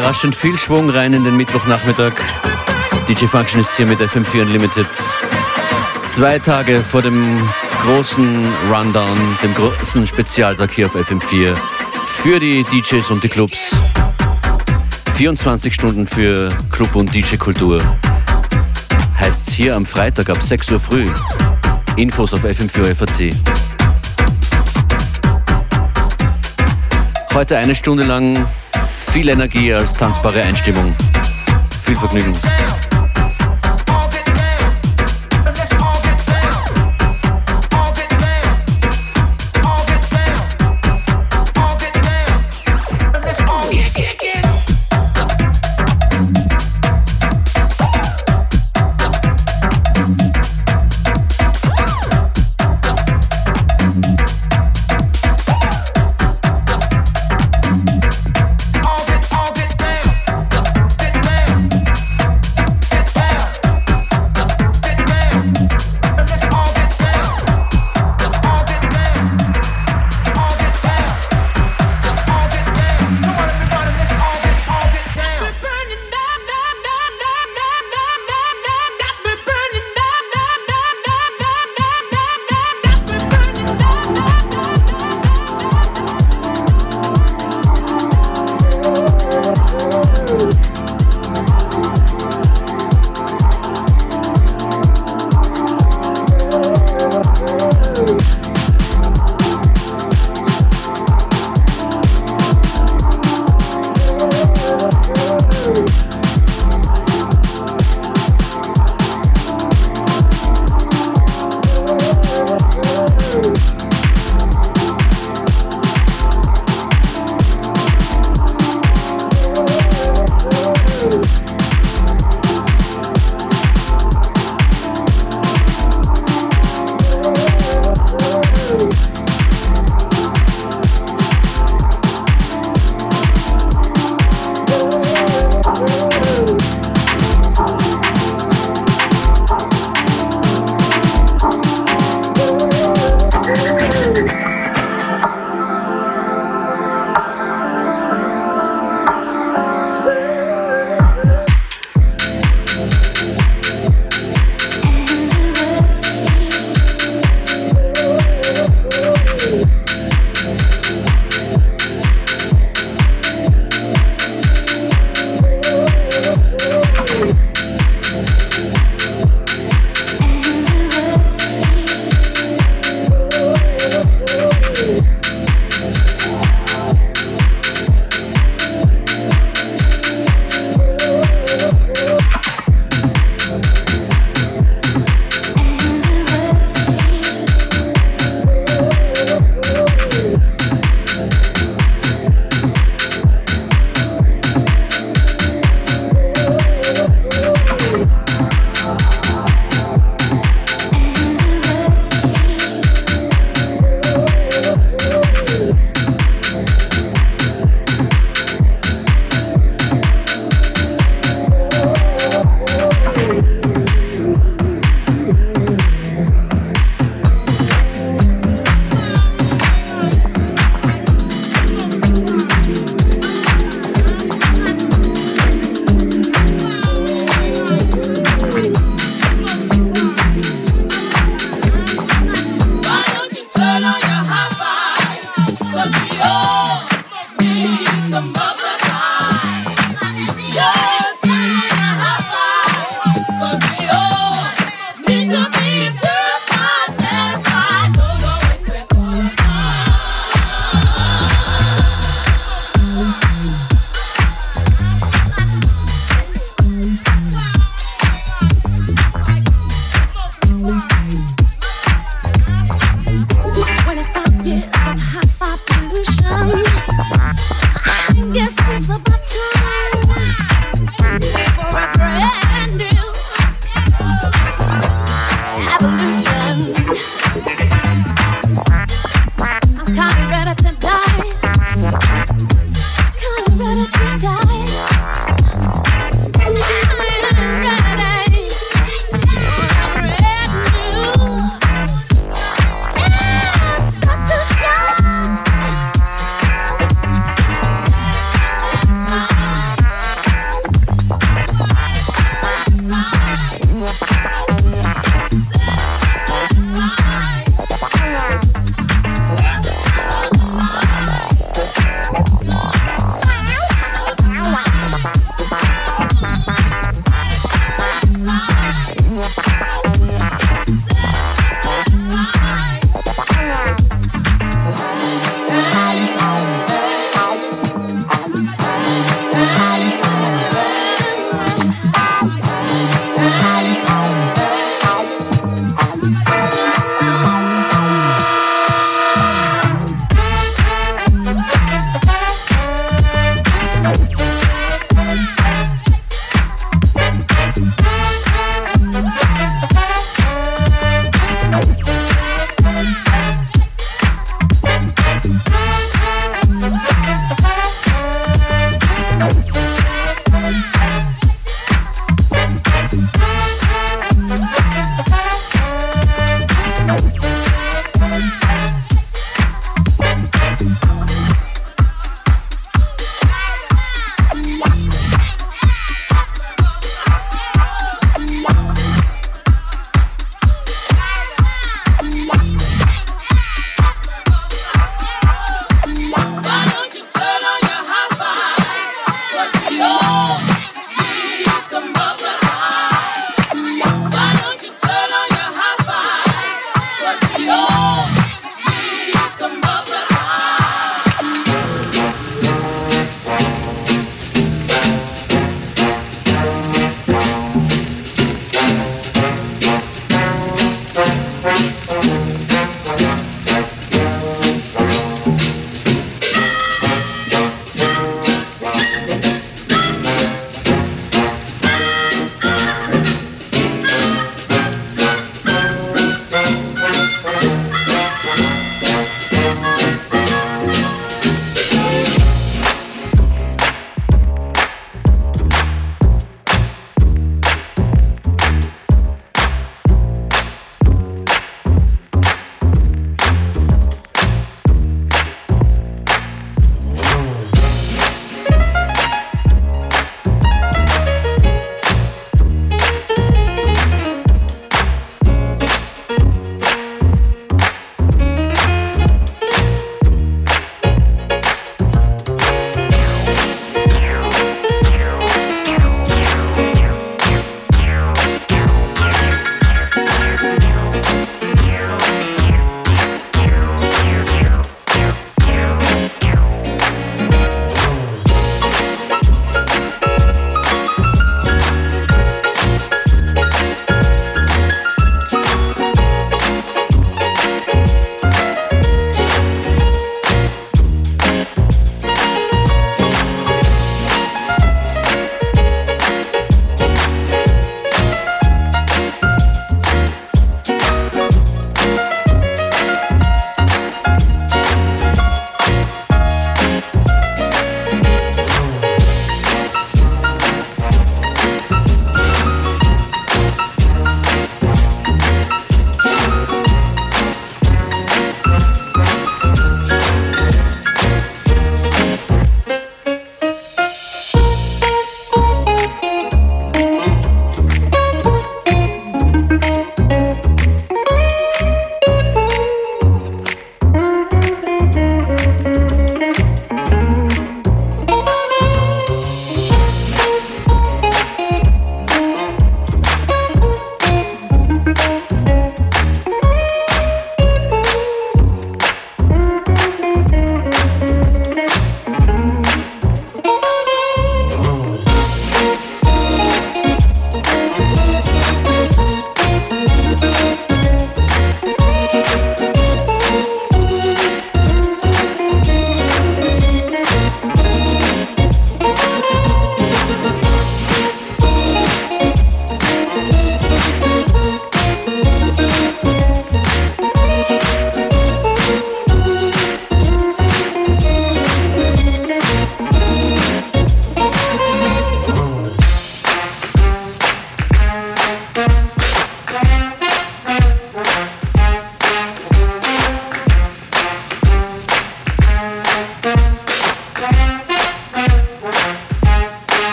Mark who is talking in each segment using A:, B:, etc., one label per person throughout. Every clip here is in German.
A: überraschend viel Schwung rein in den Mittwochnachmittag. DJ Function ist hier mit FM4 Unlimited. Zwei Tage vor dem großen Rundown, dem großen Spezialtag hier auf FM4 für die DJs und die Clubs. 24 Stunden für Club und DJ-Kultur. Heißt hier am Freitag ab 6 Uhr früh. Infos auf FM4 FAT. Heute eine Stunde lang viel Energie als tanzbare Einstimmung. Viel Vergnügen.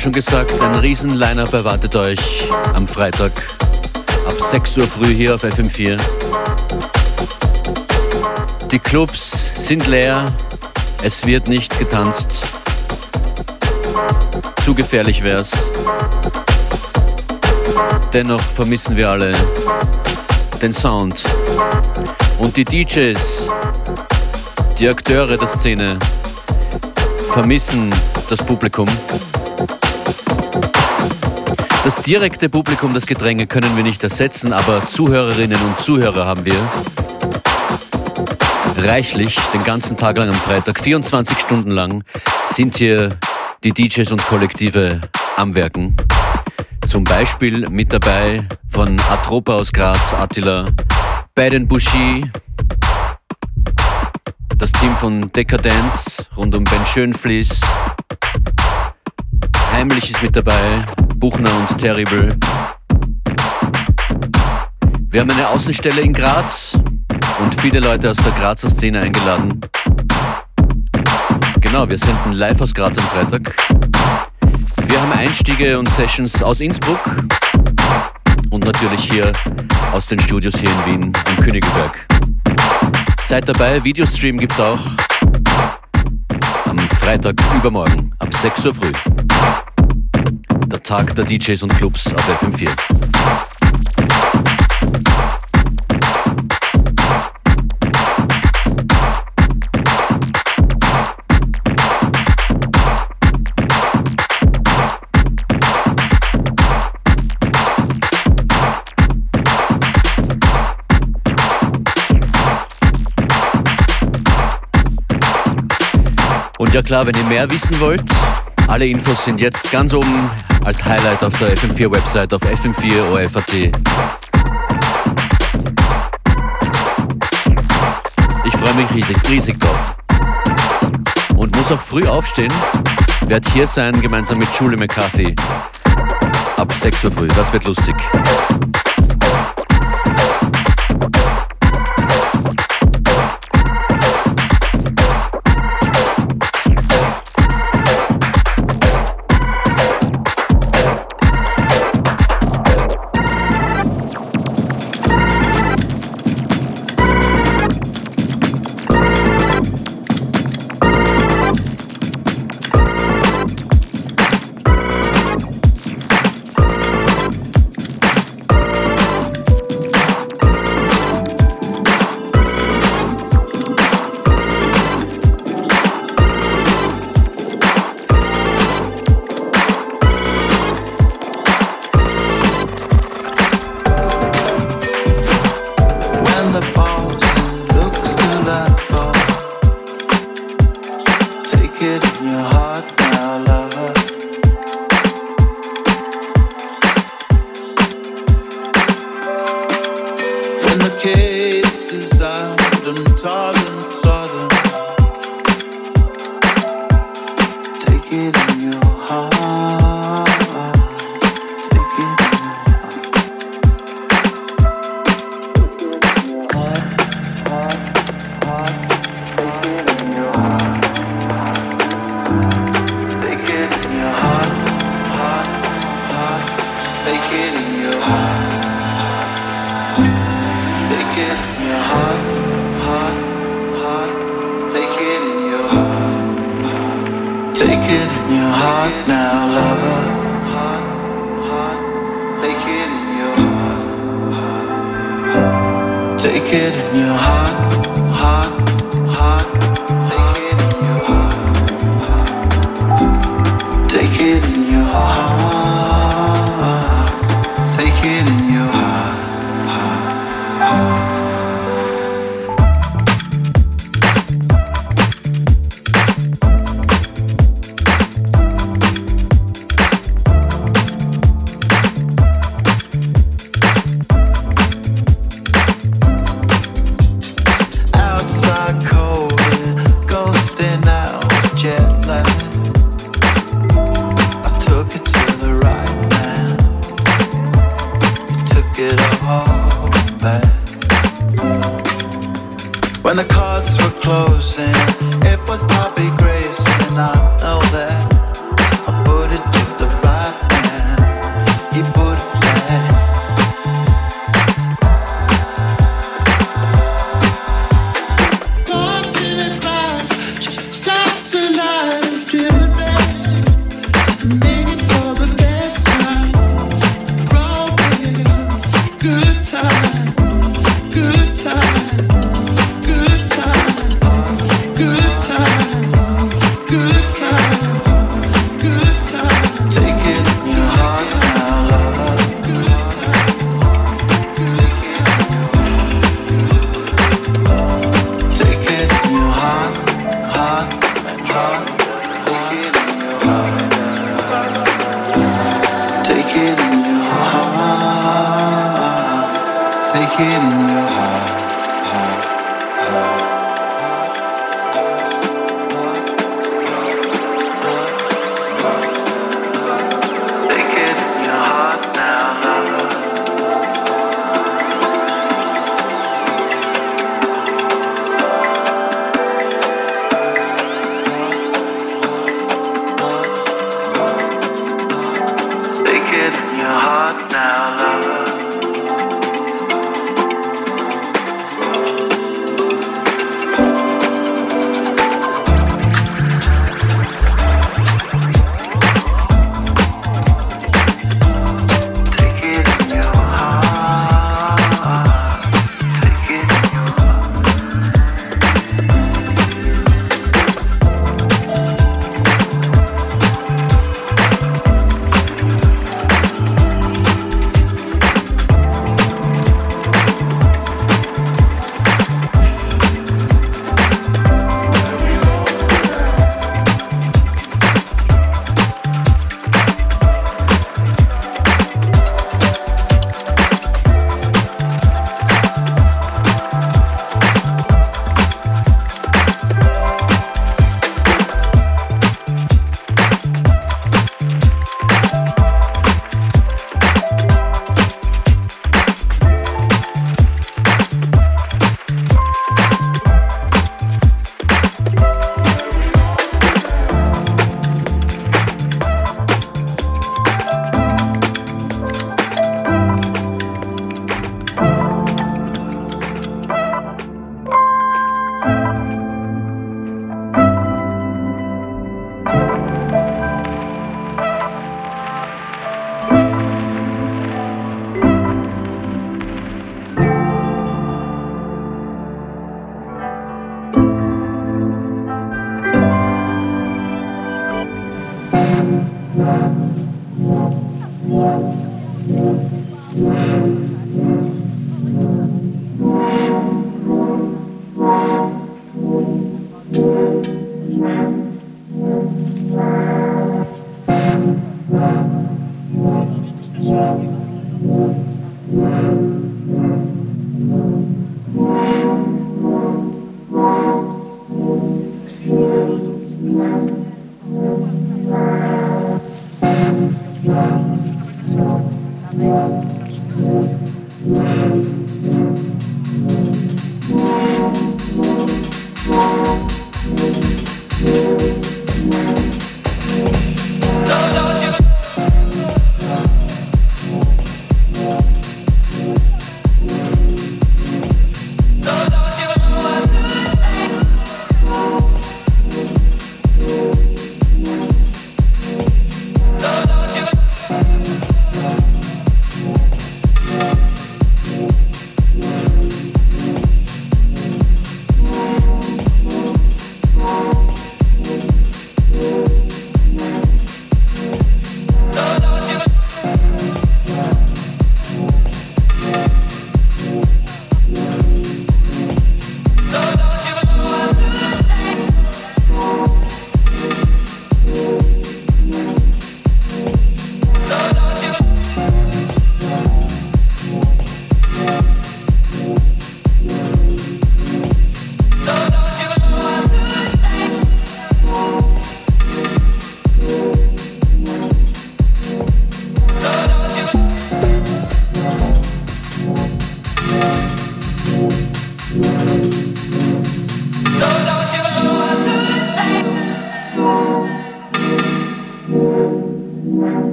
A: Anfang schon gesagt, ein Riesen-Line-Up erwartet euch am Freitag ab 6 Uhr früh hier auf FM4. Die Clubs sind leer, es wird nicht getanzt. Zu gefährlich wär's. Dennoch vermissen wir alle den Sound und die DJs, die Akteure der Szene vermissen das Publikum. Das direkte Publikum, das Gedränge können wir nicht ersetzen, aber Zuhörerinnen und Zuhörer haben wir. Reichlich, den ganzen Tag lang am Freitag, 24 Stunden lang, sind hier die DJs und Kollektive am Werken. Zum Beispiel mit dabei von Atropa aus Graz, Attila, Biden Bushi, das Team von Decadence rund um Ben Schönfließ, Heimlich ist mit dabei, Buchner und Terrible. Wir haben eine Außenstelle in Graz und viele Leute aus der Grazer Szene eingeladen. Genau, wir senden live aus Graz am Freitag. Wir haben Einstiege und Sessions aus Innsbruck und natürlich hier aus den Studios hier in Wien am Königelberg. Seid dabei, Videostream gibt's auch am Freitag übermorgen ab 6 Uhr früh. Der Tag der DJs und Clubs auf FM4. Und ja klar, wenn ihr mehr wissen wollt, alle Infos sind jetzt ganz oben als Highlight auf der FM4-Website auf fm4.orf.at. Ich freue mich riesig, riesig drauf. Und muss auch früh aufstehen. Werd hier sein, gemeinsam mit Julie McCarthy. Ab 6 Uhr früh, das wird lustig.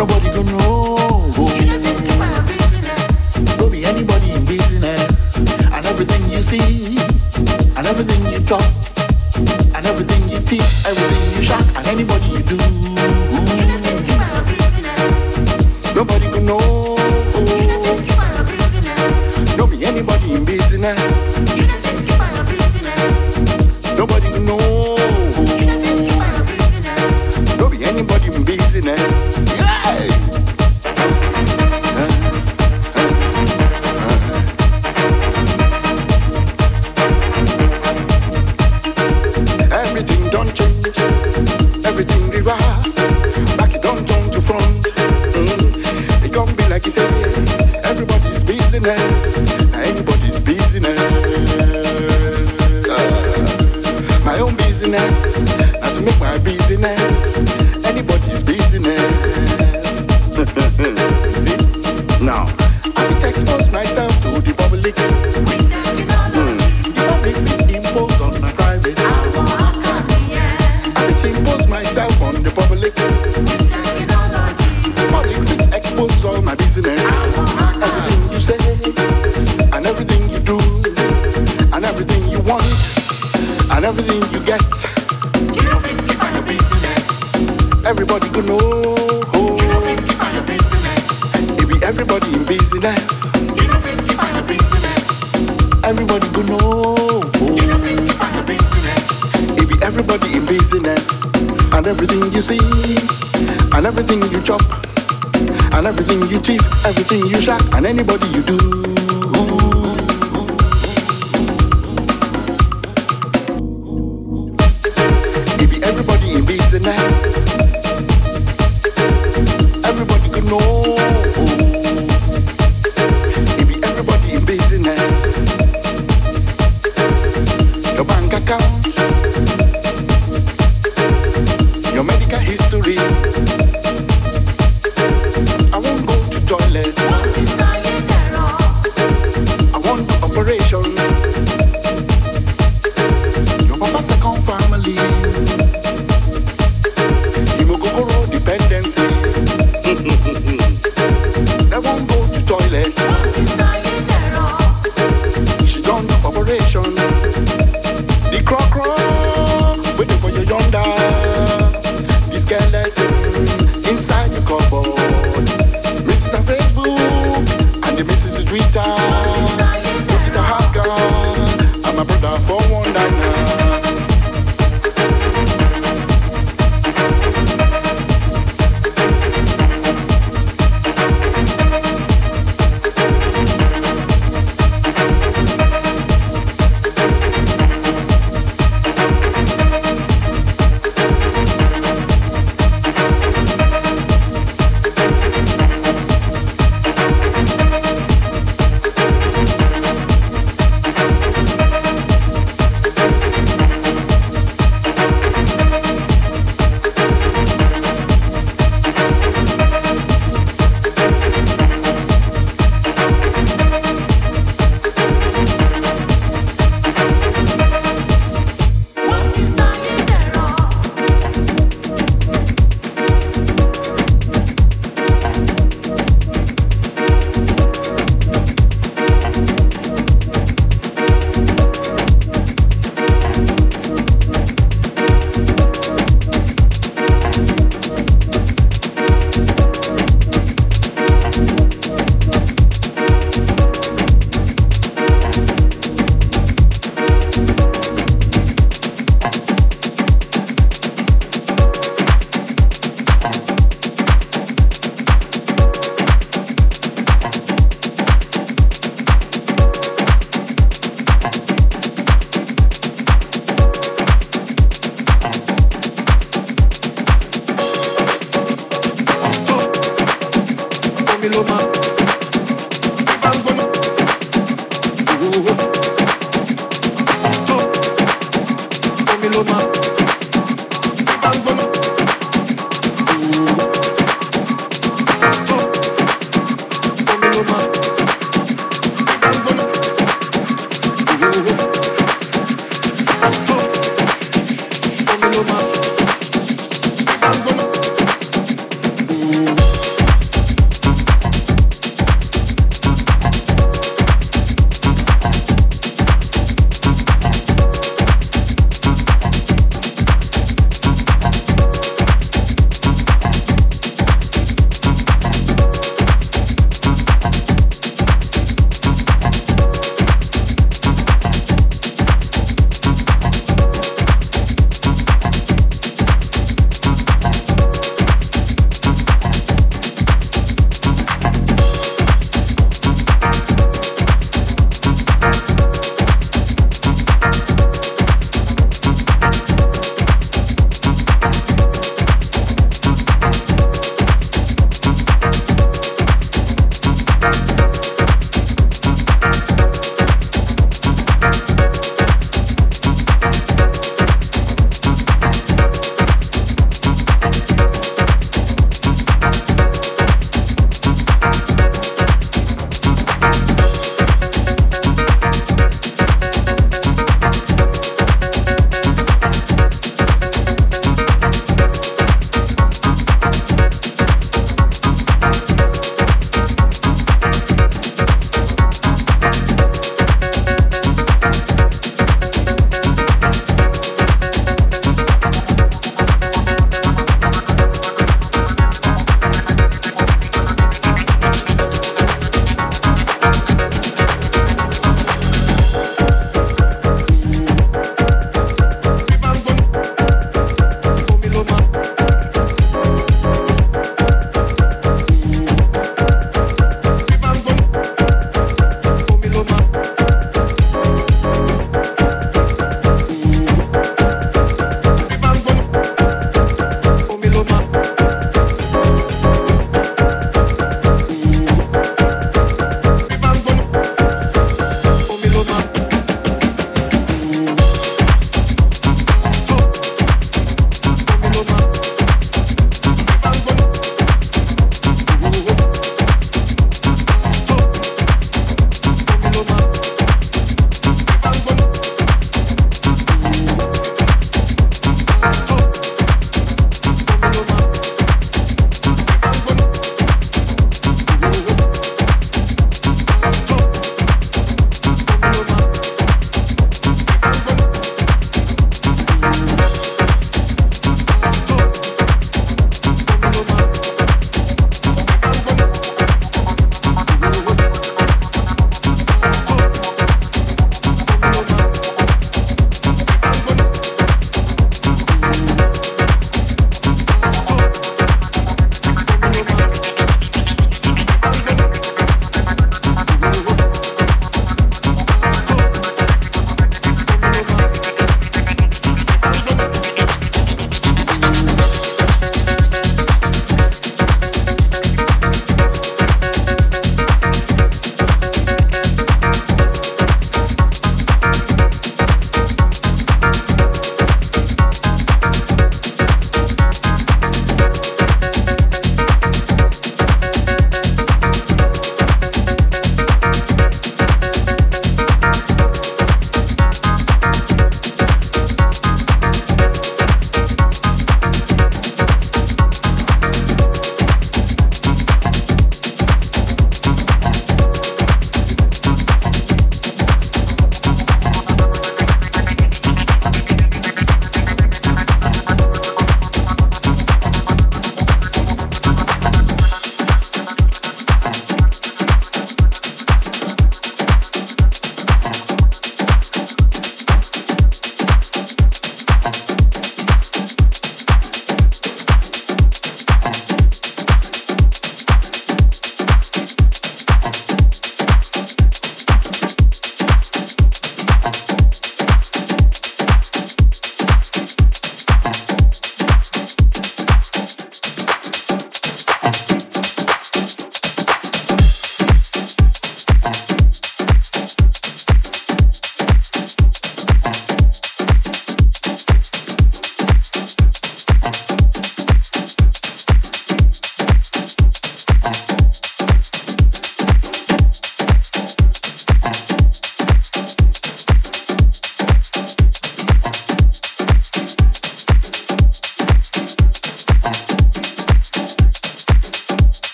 B: nobody to know. Don't be anybody in business, and everything you see, and everything you talk. and everything you see, and everything you chop, and everything you cheat, everything you shack, and anybody you do.